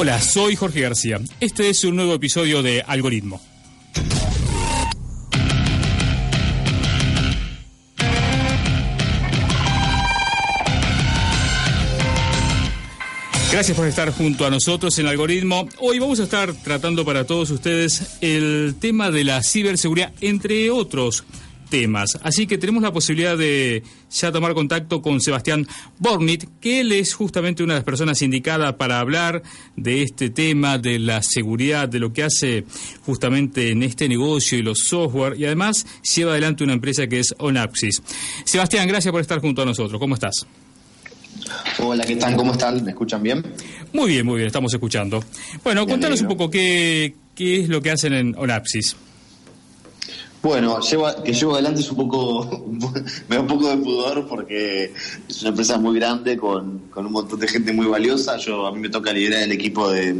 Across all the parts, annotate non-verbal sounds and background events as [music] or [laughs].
Hola, soy Jorge García. Este es un nuevo episodio de Algoritmo. Gracias por estar junto a nosotros en Algoritmo. Hoy vamos a estar tratando para todos ustedes el tema de la ciberseguridad, entre otros temas. Así que tenemos la posibilidad de ya tomar contacto con Sebastián Bornit, que él es justamente una de las personas indicadas para hablar de este tema, de la seguridad, de lo que hace justamente en este negocio y los software, y además lleva adelante una empresa que es Onapsis. Sebastián, gracias por estar junto a nosotros. ¿Cómo estás? Hola, ¿qué tal? ¿Cómo están? ¿Me escuchan bien? Muy bien, muy bien, estamos escuchando. Bueno, contanos un poco qué, qué es lo que hacen en Onapsis. Bueno, que llevo adelante es un poco, [laughs] me da un poco de pudor porque es una empresa muy grande con, un montón de gente muy valiosa. Yo a mí me toca liderar el equipo de,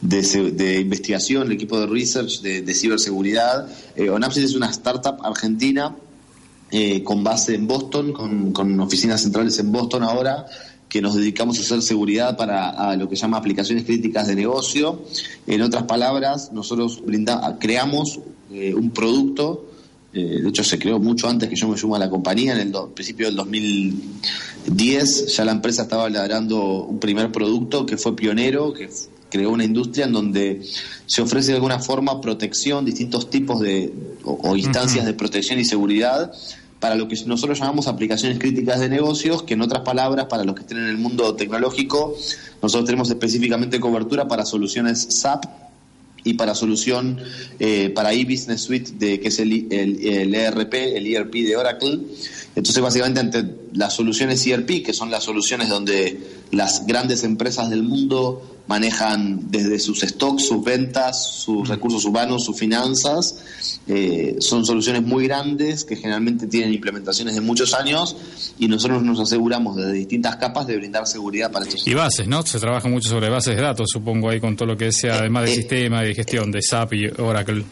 de, investigación, el equipo de research de, ciberseguridad. Eh, Onapsis es una startup argentina eh, con base en Boston, con, con oficinas centrales en Boston ahora que nos dedicamos a hacer seguridad para lo que se llama aplicaciones críticas de negocio. En otras palabras, nosotros creamos eh, un producto, eh, de hecho se creó mucho antes que yo me sumo a la compañía, en el principio del 2010 ya la empresa estaba ladrando un primer producto que fue pionero, que creó una industria en donde se ofrece de alguna forma protección, distintos tipos de o, instancias de protección y seguridad para lo que nosotros llamamos aplicaciones críticas de negocios, que en otras palabras, para los que estén en el mundo tecnológico, nosotros tenemos específicamente cobertura para soluciones SAP y para solución eh, para e-Business Suite, de, que es el, el, ERP, el ERP de Oracle. Entonces, básicamente, ante las soluciones ERP, que son las soluciones donde las grandes empresas del mundo manejan desde sus stocks, sus ventas, sus recursos humanos, sus finanzas. Eh, son soluciones muy grandes que generalmente tienen implementaciones de muchos años y nosotros nos aseguramos desde distintas capas de brindar seguridad para estos. Y bases, ¿no? Se trabaja mucho sobre bases de datos, supongo, ahí con todo lo que sea, además del eh, sistema de gestión de SAP y Oracle.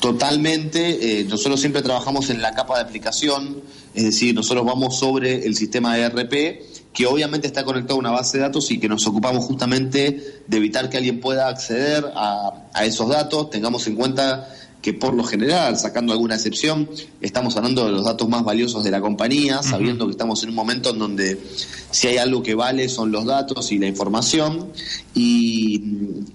Totalmente, eh, nosotros siempre trabajamos en la capa de aplicación, es decir, nosotros vamos sobre el sistema de ERP, que obviamente está conectado a una base de datos y que nos ocupamos justamente de evitar que alguien pueda acceder a, esos datos. Tengamos en cuenta que por lo general, sacando alguna excepción, estamos hablando de los datos más valiosos de la compañía, sabiendo que estamos en un momento en donde si hay algo que vale son los datos y la información. Y,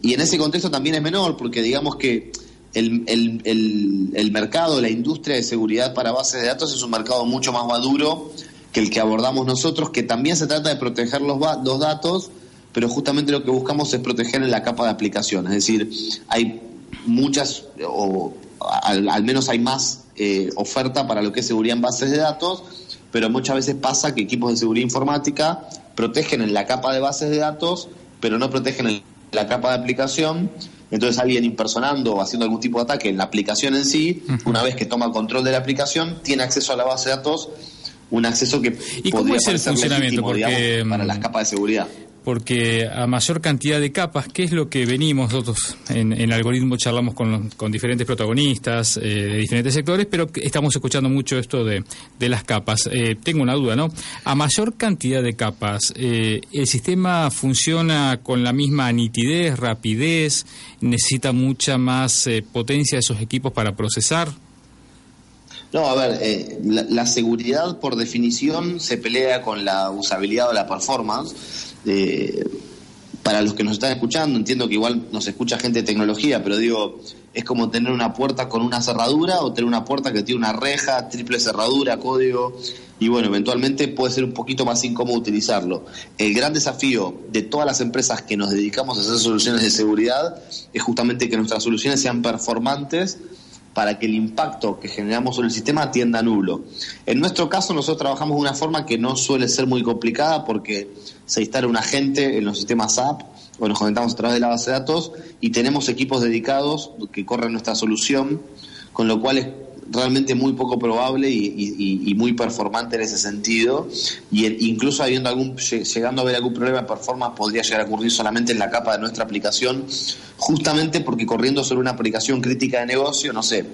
y en ese contexto también es menor, porque digamos que el, el, el, mercado, la industria de seguridad para bases de datos es un mercado mucho más maduro que el que abordamos nosotros, que también se trata de proteger los, los datos, pero justamente lo que buscamos es proteger en la capa de aplicación. Es decir, hay muchas, o al, menos hay más eh, oferta para lo que es seguridad en bases de datos, pero muchas veces pasa que equipos de seguridad informática protegen en la capa de bases de datos, pero no protegen en la capa de aplicación entonces alguien impersonando o haciendo algún tipo de ataque en la aplicación en sí, una vez que toma control de la aplicación, tiene acceso a la base de datos, un acceso que ¿Y cómo es el funcionamiento? Porque, para las capas de seguridad porque a mayor cantidad de capas, ¿qué es lo que venimos nosotros en, el algoritmo? Charlamos con, diferentes protagonistas eh, de diferentes sectores, pero estamos escuchando mucho esto de, de las capas. Eh, tengo una duda, ¿no? A mayor cantidad de capas, eh, ¿el sistema funciona con la misma nitidez, rapidez? ¿Necesita mucha más potencia de esos equipos para procesar? No, a ver, la, seguridad por definición se pelea con la usabilidad o la performance eh, para los que nos están escuchando, entiendo que igual nos escucha gente de tecnología, pero digo, es como tener una puerta con una cerradura o tener una puerta que tiene una reja, triple cerradura, código, y bueno, eventualmente puede ser un poquito más incómodo utilizarlo. El gran desafío de todas las empresas que nos dedicamos a hacer soluciones de seguridad es justamente que nuestras soluciones sean performantes para que el impacto que generamos sobre el sistema tienda a nulo. En nuestro caso, nosotros trabajamos de una forma que no suele ser muy complicada porque se instala un agente en los sistemas SAP o nos conectamos a través de la base de datos y tenemos equipos dedicados que corren nuestra solución, con lo cual es realmente muy poco probable y, muy performante en ese sentido. Y incluso habiendo algún, llegando a haber algún problema de performance, podría llegar a ocurrir solamente en la capa de nuestra aplicación, justamente porque corriendo sobre una aplicación crítica de negocio, no sé,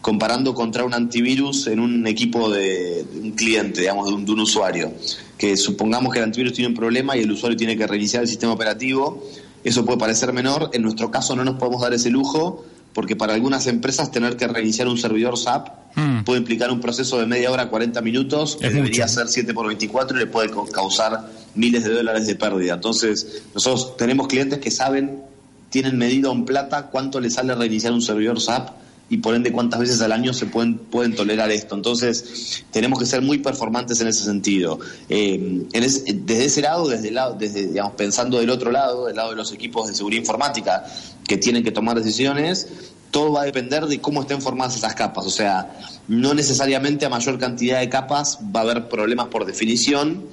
comparando contra un antivirus en un equipo de, un cliente, digamos, de un, de un, usuario. Que supongamos que el antivirus tiene un problema y el usuario tiene que reiniciar el sistema operativo, eso puede parecer menor, en nuestro caso no nos podemos dar ese lujo porque para algunas empresas tener que reiniciar un servidor SAP hmm. puede implicar un proceso de media hora, 40 minutos, que debería ser 7 por 24 y le puede causar miles de dólares de pérdida. Entonces, nosotros tenemos clientes que saben, tienen medido en plata cuánto les sale reiniciar un servidor SAP y por ende cuántas veces al año se pueden, pueden tolerar esto. Entonces, tenemos que ser muy performantes en ese sentido. Eh, desde ese lado, desde, el lado, desde digamos, pensando del otro lado, del lado de los equipos de seguridad informática que tienen que tomar decisiones, todo va a depender de cómo estén formadas esas capas. O sea, no necesariamente a mayor cantidad de capas va a haber problemas por definición.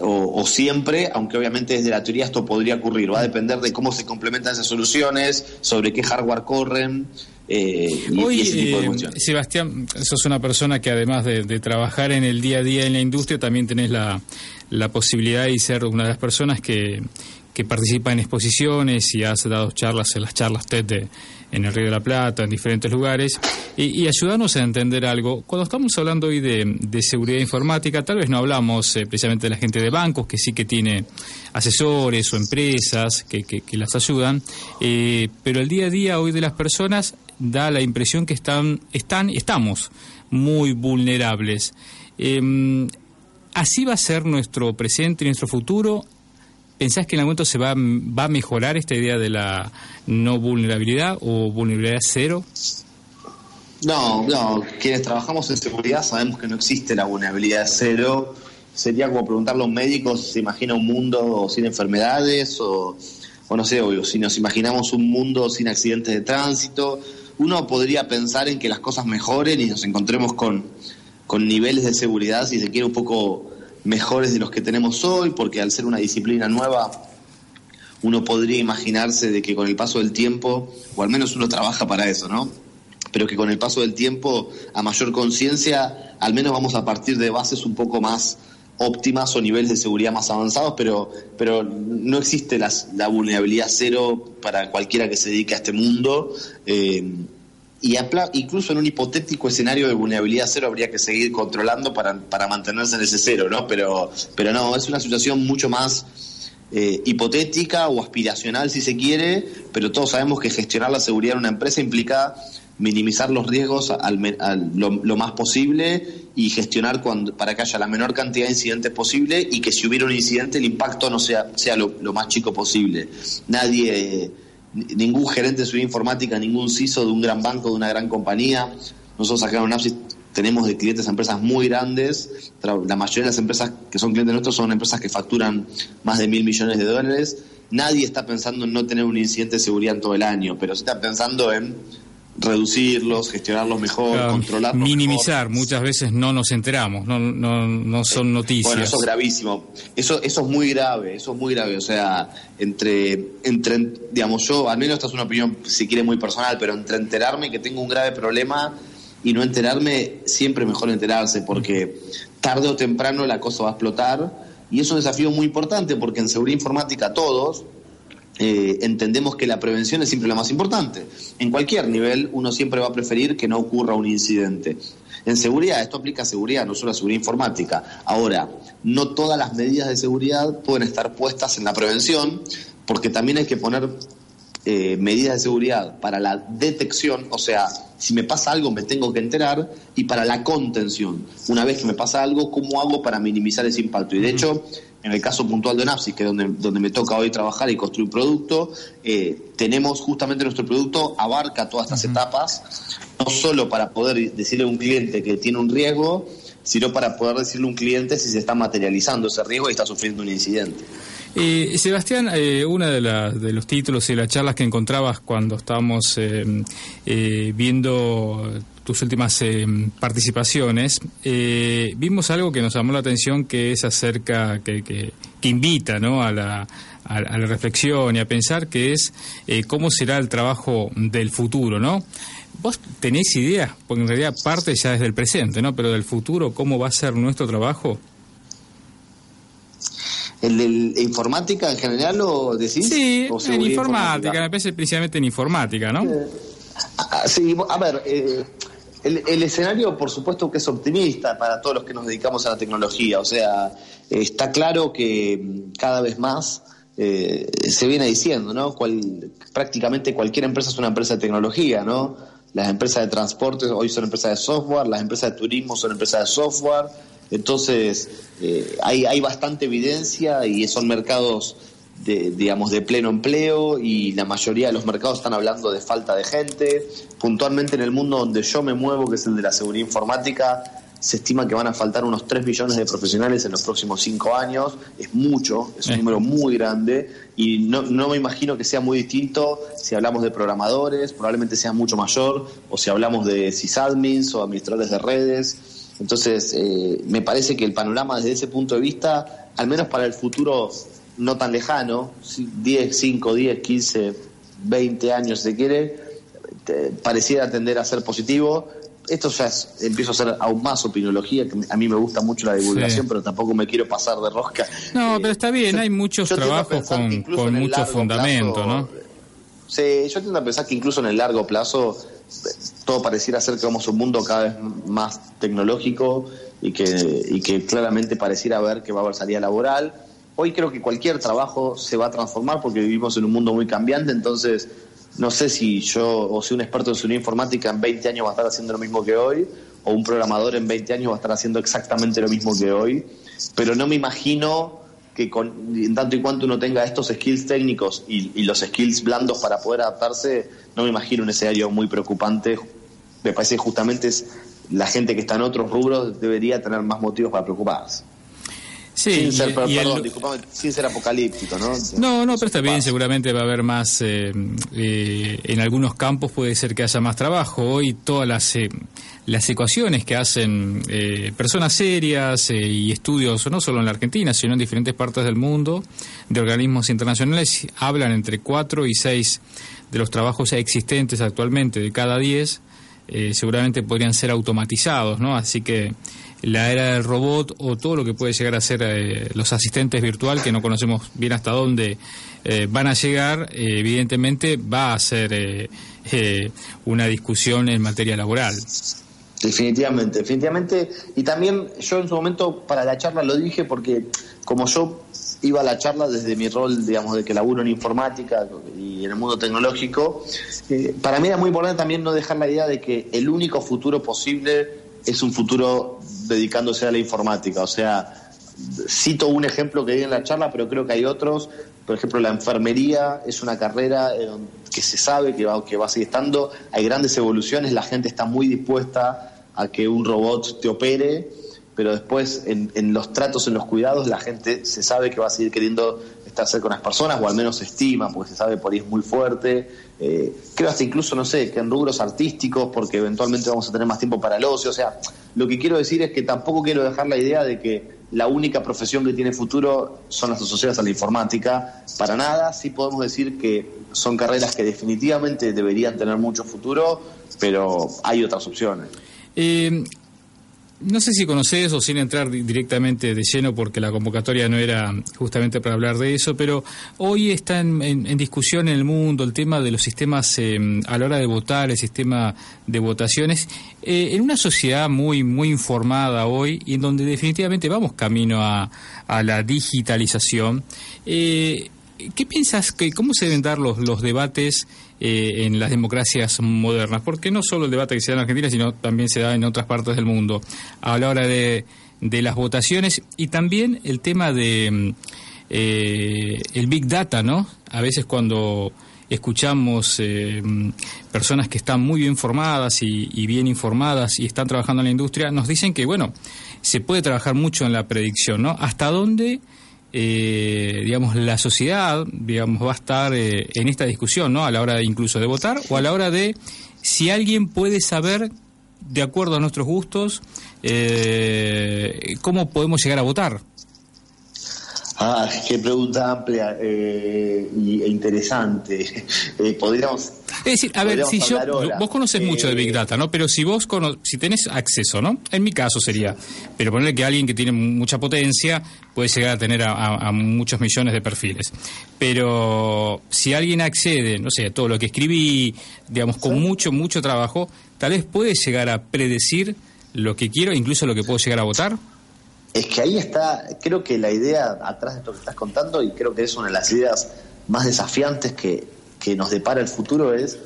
O, o, siempre, aunque obviamente desde la teoría esto podría ocurrir, va a depender de cómo se complementan esas soluciones, sobre qué hardware corren, eh, Hoy, eh, Sebastián, sos una persona que además de, trabajar en el día a día en la industria, también tenés la, la posibilidad de ser una de las personas que, que participa en exposiciones y has dado charlas en las charlas TED en el Río de la Plata, en diferentes lugares, y, y ayudarnos a entender algo. Cuando estamos hablando hoy de, seguridad informática, tal vez no hablamos eh, precisamente de la gente de bancos, que sí que tiene asesores o empresas que, que, las ayudan, pero el día a día hoy de las personas da la impresión que están, están estamos muy vulnerables. Em, ¿Así va a ser nuestro presente y nuestro futuro? ¿Pensás que en algún momento se va, va a mejorar esta idea de la no vulnerabilidad o vulnerabilidad cero? No, no, quienes trabajamos en seguridad sabemos que no existe la vulnerabilidad cero. Sería como preguntarle a un médico si se imagina un mundo sin enfermedades o, o no sé, o si nos imaginamos un mundo sin accidentes de tránsito uno podría pensar en que las cosas mejoren y nos encontremos con, con niveles de seguridad, si se quiere, un poco mejores de los que tenemos hoy, porque al ser una disciplina nueva, uno podría imaginarse de que con el paso del tiempo, o al menos uno trabaja para eso, ¿no? Pero que con el paso del tiempo, a mayor conciencia, al menos vamos a partir de bases un poco más óptimas o niveles de seguridad más avanzados, pero, pero no existe la, vulnerabilidad cero para cualquiera que se dedique a este mundo. Eh, y incluso en un hipotético escenario de vulnerabilidad cero habría que seguir controlando para, para mantenerse en ese cero, ¿no? Pero, pero no, es una situación mucho más eh, hipotética o aspiracional si se quiere, pero todos sabemos que gestionar la seguridad en una empresa implica minimizar los riesgos al, lo, más posible y gestionar cuando, para que haya la menor cantidad de incidentes posible y que si hubiera un incidente el impacto no sea, sea lo, más chico posible. Nadie, ningún gerente de seguridad informática, ningún CISO de un gran banco, de una gran compañía, nosotros acá en UNAPSIS tenemos de clientes empresas muy grandes, la mayoría de las empresas que son clientes nuestros son empresas que facturan más de mil millones de dólares. Nadie está pensando en no tener un incidente de seguridad en todo el año, pero sí está pensando en reducirlos, gestionarlos mejor, controlarlos minimizar, muchas veces no nos enteramos, no, no, no son noticias. Bueno, eso es gravísimo. Eso, eso es muy grave, eso es muy grave. O sea, entre, entre, digamos, yo, al menos esta es una opinión, si quiere, muy personal, pero entre enterarme que tengo un grave problema y no enterarme, siempre mejor enterarse, porque tarde o temprano la cosa va a explotar. Y es un desafío muy importante, porque en seguridad informática todos, eh, entendemos que la prevención es siempre lo más importante. En cualquier nivel uno siempre va a preferir que no ocurra un incidente. En seguridad, esto aplica a seguridad, no solo a seguridad informática. Ahora, no todas las medidas de seguridad pueden estar puestas en la prevención, porque también hay que poner eh, medidas de seguridad para la detección, o sea, si me pasa algo me tengo que enterar, y para la contención. Una vez que me pasa algo, ¿cómo hago para minimizar ese impacto? Y de hecho, en el caso puntual de Napsis, que es donde, donde me toca hoy trabajar y construir producto, eh, tenemos justamente nuestro producto abarca todas estas etapas, no solo para poder decirle a un cliente que tiene un riesgo, sino para poder decirle a un cliente si se está materializando ese riesgo y está sufriendo un incidente. Eh, Sebastián, eh, uno de, de, los títulos y las charlas que encontrabas cuando estábamos eh viendo tus últimas eh, participaciones, vimos algo que nos llamó la atención que es acerca, que, que, que invita ¿no? a, la, a, a, la reflexión y a pensar, que es cómo será el trabajo del futuro, ¿no? ¿Vos tenés idea? Porque en realidad parte ya desde el presente, ¿no? Pero del futuro, ¿cómo va a ser nuestro trabajo? ¿El de informática en general o decís? Sí, en informática, me parece principalmente en informática, ¿no? Eh, sí, a ver, eh, el, escenario por supuesto que es optimista para todos los que nos dedicamos a la tecnología, o sea, está claro que mm, cada vez más eh, se viene diciendo, ¿no? prácticamente cualquier empresa es una empresa de tecnología, ¿no? Las empresas de transporte hoy son empresas de software, las empresas de turismo son empresas de software, entonces, eh, hay, hay bastante evidencia y son mercados de, digamos, de pleno empleo y la mayoría de los mercados están hablando de falta de gente. Puntualmente en el mundo donde yo me muevo, que es el de la seguridad informática, se estima que van a faltar unos 3 millones de profesionales en los próximos 5 años. Es mucho, es un número muy grande y no, no me imagino que sea muy distinto si hablamos de programadores, probablemente sea mucho mayor, o si hablamos de sysadmins o administradores de redes entonces, eh, me parece que el panorama desde ese punto de vista, al menos para el futuro no tan lejano, 10, 5, 10, 15, 20 años si se quiere, pareciera tender a ser positivo. Esto ya es, empiezo a ser aún más opiniología, que a mí me gusta mucho la divulgación, pero tampoco me quiero pasar de rosca. No, pero está bien, hay muchos trabajos con, con mucho fundamento, ¿no? Sí, yo tiendo a pensar que incluso en el largo plazo todo pareciera ser que vamos a un mundo cada vez más tecnológico y que, y que claramente pareciera ver que va a haber salida laboral. Hoy creo que cualquier trabajo se va a transformar porque vivimos en un mundo muy cambiante, entonces no sé si yo o si un experto en seguridad informática en 20 años va a estar haciendo lo mismo que hoy o un programador en 20 años va a estar haciendo exactamente lo mismo que hoy, pero no me imagino que con, en tanto y cuanto uno tenga estos skills técnicos y, y los skills blandos para poder adaptarse, no me imagino un escenario muy preocupante. Me parece que justamente es la gente que está en otros rubros debería tener más motivos para preocuparse. Sí, sin ser, sin ser apocalíptico, ¿no? No, no, pero está bien, seguramente va a haber más, eh, eh, en algunos campos puede ser que haya más trabajo. Hoy todas las, eh, las ecuaciones que hacen personas serias y estudios, no solo en la Argentina, sino en diferentes partes del mundo, de organismos internacionales, hablan entre cuatro y seis de los trabajos existentes actualmente, de cada 10, eh, seguramente podrían ser automatizados, ¿no? Así que la era del robot o todo lo que puede llegar a ser eh, los asistentes virtual, que no conocemos bien hasta dónde eh, van a llegar, evidentemente va a ser una discusión en materia laboral. Definitivamente, definitivamente. Y también yo en su momento para la charla lo dije porque como yo iba a la charla desde mi rol, digamos, de que laburo en informática y en el mundo tecnológico, eh, para mí era muy importante también no dejar la idea de que el único futuro posible es un futuro dedicándose a la informática. O sea, cito un ejemplo que di en la charla, pero creo que hay otros. Por ejemplo, la enfermería es una carrera eh, que se sabe que va, que va a seguir estando. Hay grandes evoluciones, la gente está muy dispuesta a que un robot te opere pero después en, en, los tratos, en los cuidados, la gente se sabe que va a seguir queriendo estar cerca con las personas, o al menos se estima, porque se sabe por ahí es muy fuerte. Eh, creo hasta incluso, no sé, que en rubros artísticos, porque eventualmente vamos a tener más tiempo para el ocio. O sea, lo que quiero decir es que tampoco quiero dejar la idea de que la única profesión que tiene futuro son las asociadas a la informática. Para nada, sí podemos decir que son carreras que definitivamente deberían tener mucho futuro, pero hay otras opciones. Eh, no sé si conoces o sin entrar directamente de lleno porque la convocatoria no era justamente para hablar de eso, pero hoy está en, discusión en el mundo el tema de los sistemas em, a la hora de votar, el sistema de votaciones, eh, en una sociedad muy muy informada hoy y en donde definitivamente vamos camino a, a la digitalización. Eh, ¿Qué piensas que cómo se deben dar los, los debates eh, en las democracias modernas? Porque no solo el debate que se da en Argentina, sino también se da en otras partes del mundo a la hora de, de las votaciones y también el tema de mm, eh, el big data, ¿no? A veces cuando escuchamos eh, mm, personas que están muy bien formadas y, y, bien informadas y están trabajando en la industria, nos dicen que, bueno, se puede trabajar mucho en la predicción, ¿no? ¿Hasta dónde eh, digamos, la sociedad, digamos, va a estar eh, en esta discusión, ¿no? A la hora incluso de votar o a la hora de si alguien puede saber, de acuerdo a nuestros gustos, eh, cómo podemos llegar a votar. Ah, qué pregunta amplia eh, e interesante. [laughs] Eh, podríamos. Es decir, a ver, si yo. Vos conoces mucho de Big eh, Data, ¿no? Pero si vos si tenés acceso, ¿no? En mi caso sería. Pero ponerle que alguien que tiene mucha potencia puede llegar a tener a, muchos millones de perfiles. Pero si alguien accede, no sé, a todo lo que escribí, digamos, con mucho, mucho trabajo, tal vez puede llegar a predecir lo que quiero, incluso lo que puedo llegar a votar. Es que ahí está, creo que la idea atrás de esto que estás contando, y creo que es una de las ideas más desafiantes que, que nos depara el futuro, es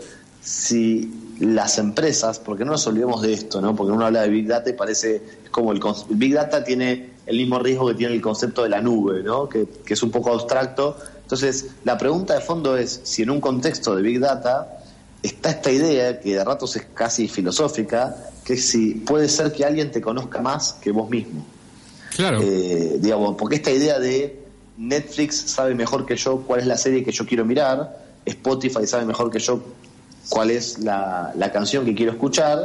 si las empresas, porque no nos olvidemos de esto, ¿no? porque uno habla de Big Data y parece, es como el, Big Data tiene el mismo riesgo que tiene el concepto de la nube, ¿no? que, que es un poco abstracto. Entonces, la pregunta de fondo es si en un contexto de Big Data está esta idea, que de ratos es casi filosófica, que si puede ser que alguien te conozca más que vos mismo. Claro. Eh, digamos, porque esta idea de Netflix sabe mejor que yo cuál es la serie que yo quiero mirar, Spotify sabe mejor que yo cuál es la, canción que quiero escuchar,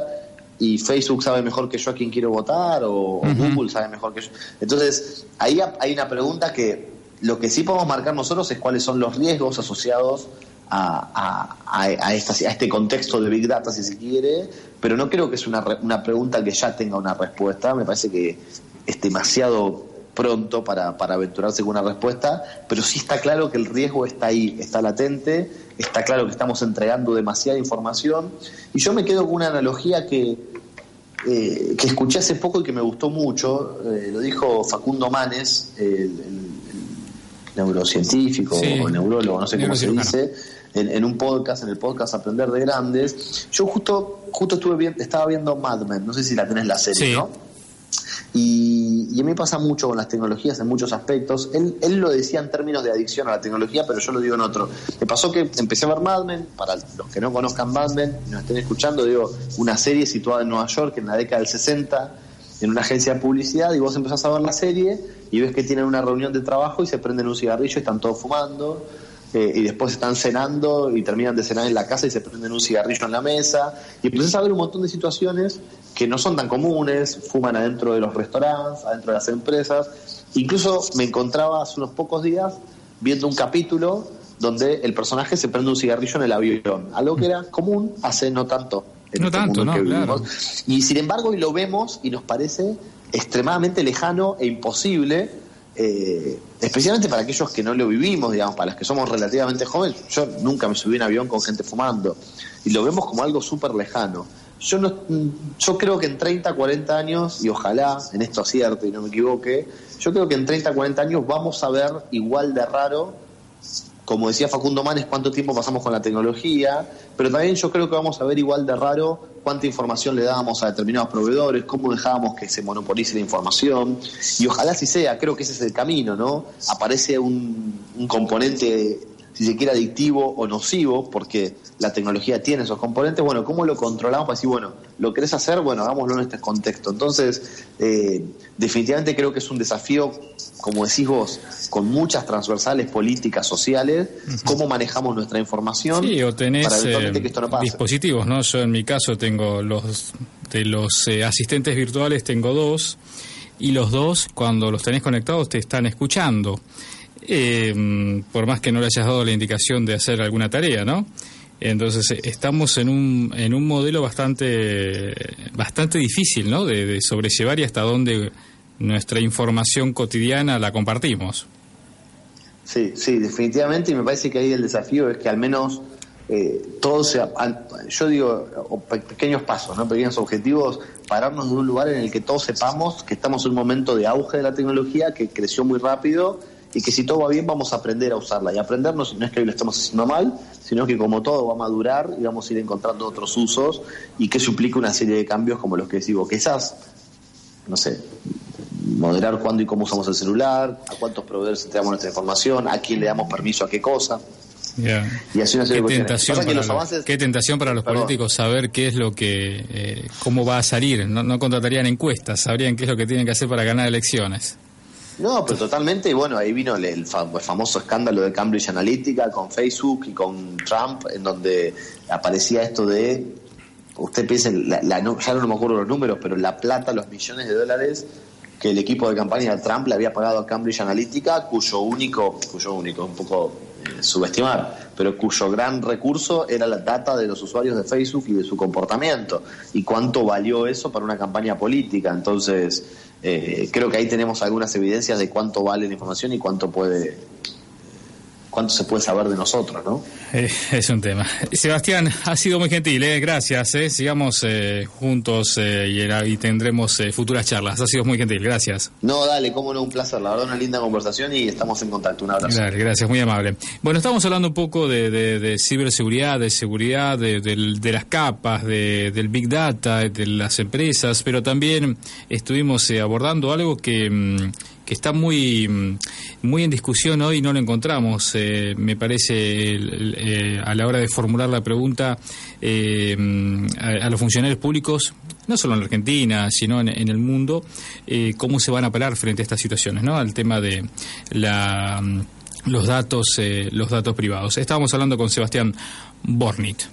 y Facebook sabe mejor que yo a quién quiero votar, o, Google sabe mejor que yo. Entonces, ahí hay una pregunta que lo que sí podemos marcar nosotros es cuáles son los riesgos asociados a, a, a, este contexto de Big Data, si se quiere, pero no creo que es una, una pregunta que ya tenga una respuesta. Me parece que es demasiado pronto para, para aventurarse con una respuesta, pero sí está claro que el riesgo está ahí, está latente, está claro que estamos entregando demasiada información. Y yo me quedo con una analogía que, eh, que escuché hace poco y que me gustó mucho, eh, lo dijo Facundo Manes, el, neurocientífico o neurólogo, no sé cómo se dice, en, un podcast, en el podcast Aprender de Grandes. Yo justo, justo estuve bien, estaba viendo Mad Men, no sé si la tenés la serie, ¿no? Y, a mí pasa mucho con las tecnologías en muchos aspectos. Él, él lo decía en términos de adicción a la tecnología, pero yo lo digo en otro. Me pasó que empecé a ver Mad Men, para los que no conozcan Mad Men y nos estén escuchando, digo, una serie situada en Nueva York en la década del 60, en una agencia de publicidad, y vos empezás a ver la serie y ves que tienen una reunión de trabajo y se prenden un cigarrillo y están todos fumando. Eh, y después están cenando y terminan de cenar en la casa y se prenden un cigarrillo en la mesa. Y empezás a ver un montón de situaciones que no son tan comunes, fuman adentro de los restaurantes, adentro de las empresas. Incluso me encontraba hace unos pocos días viendo un capítulo donde el personaje se prende un cigarrillo en el avión, algo que era común hace no tanto. no este tanto, no, claro. Y sin embargo, hoy lo vemos y nos parece extremadamente lejano e imposible, eh, especialmente para aquellos que no lo vivimos, digamos, para los que somos relativamente jóvenes. Yo nunca me subí en avión con gente fumando y lo vemos como algo súper lejano. Yo, no, yo creo que en 30, 40 años, y ojalá en esto acierte y no me equivoque, yo creo que en 30, 40 años vamos a ver igual de raro, como decía Facundo Manes, cuánto tiempo pasamos con la tecnología, pero también yo creo que vamos a ver igual de raro cuánta información le dábamos a determinados proveedores, cómo dejábamos que se monopolice la información, y ojalá así sea, creo que ese es el camino, ¿no? Aparece un, un componente si se quiere, adictivo o nocivo, porque la tecnología tiene esos componentes, bueno, ¿cómo lo controlamos para decir, bueno, lo querés hacer, bueno, hagámoslo en este contexto? Entonces, eh, definitivamente creo que es un desafío, como decís vos, con muchas transversales políticas, sociales, cómo manejamos nuestra información sí, o tenés, para eh, que esto no pase. dispositivos, ¿no? Yo en mi caso tengo los de los eh, asistentes virtuales, tengo dos, y los dos, cuando los tenés conectados, te están escuchando eh, por más que no le hayas dado la indicación de hacer alguna tarea, ¿no? Entonces eh, estamos en un, en un modelo bastante, bastante difícil, ¿no? De, sobrellevar y hasta dónde nuestra información cotidiana la compartimos. Sí, sí, definitivamente, y me parece que ahí el desafío es que al menos eh, todo sea, yo digo, pequeños pasos, ¿no? pequeños objetivos, pararnos en un lugar en el que todos sepamos que estamos en un momento de auge de la tecnología, que creció muy rápido y que si todo va bien vamos a aprender a usarla. Y aprendernos no es que hoy lo estemos haciendo mal, sino que como todo va a madurar y vamos a ir encontrando otros usos y que suplica una serie de cambios como los que digo, quizás, no sé, moderar cuándo y cómo usamos el celular, a cuántos proveedores entregamos nuestra información, a quién le damos permiso a qué cosa. Y así una serie ¿Qué, tentación para los, qué tentación para los políticos saber qué es lo que, eh, cómo va a salir. No, no contratarían encuestas, sabrían qué es lo que tienen que hacer para ganar elecciones. No, pero totalmente, y bueno, ahí vino el, famoso escándalo de Cambridge Analytica con Facebook y con Trump, en donde aparecía esto de, usted piensa, la, ya no me acuerdo los números, pero la plata, los millones de dólares que el equipo de campaña de Trump le había pagado a Cambridge Analytica, cuyo único, cuyo único, un poco subestimar, pero cuyo gran recurso era la data de los usuarios de Facebook y de su comportamiento, y cuánto valió eso para una campaña política. Entonces, eh, creo que ahí tenemos algunas evidencias de cuánto vale la información y cuánto puede cuánto se puede saber de nosotros, ¿no? Eh, es un tema. Sebastián, ha sido muy gentil, ¿eh? gracias. ¿eh? Sigamos eh, juntos y, tendremos futuras charlas. Ha sido muy gentil, gracias. No, dale, cómo no, un placer. La verdad, una linda conversación y estamos en contacto. Un abrazo. gracias, muy amable. Bueno, estamos hablando un poco de, ciberseguridad, de seguridad, de, las capas, del Big Data, de las empresas, pero también estuvimos abordando algo que mm, está muy, muy en discusión hoy, no lo encontramos, eh, me parece, eh, a la hora de formular la pregunta eh, a, los funcionarios públicos, no solo en Argentina, sino en, el mundo, cómo se van a parar frente a estas situaciones, ¿no? Al tema de la, los datos, los datos privados. Estábamos hablando con Sebastián Bornit.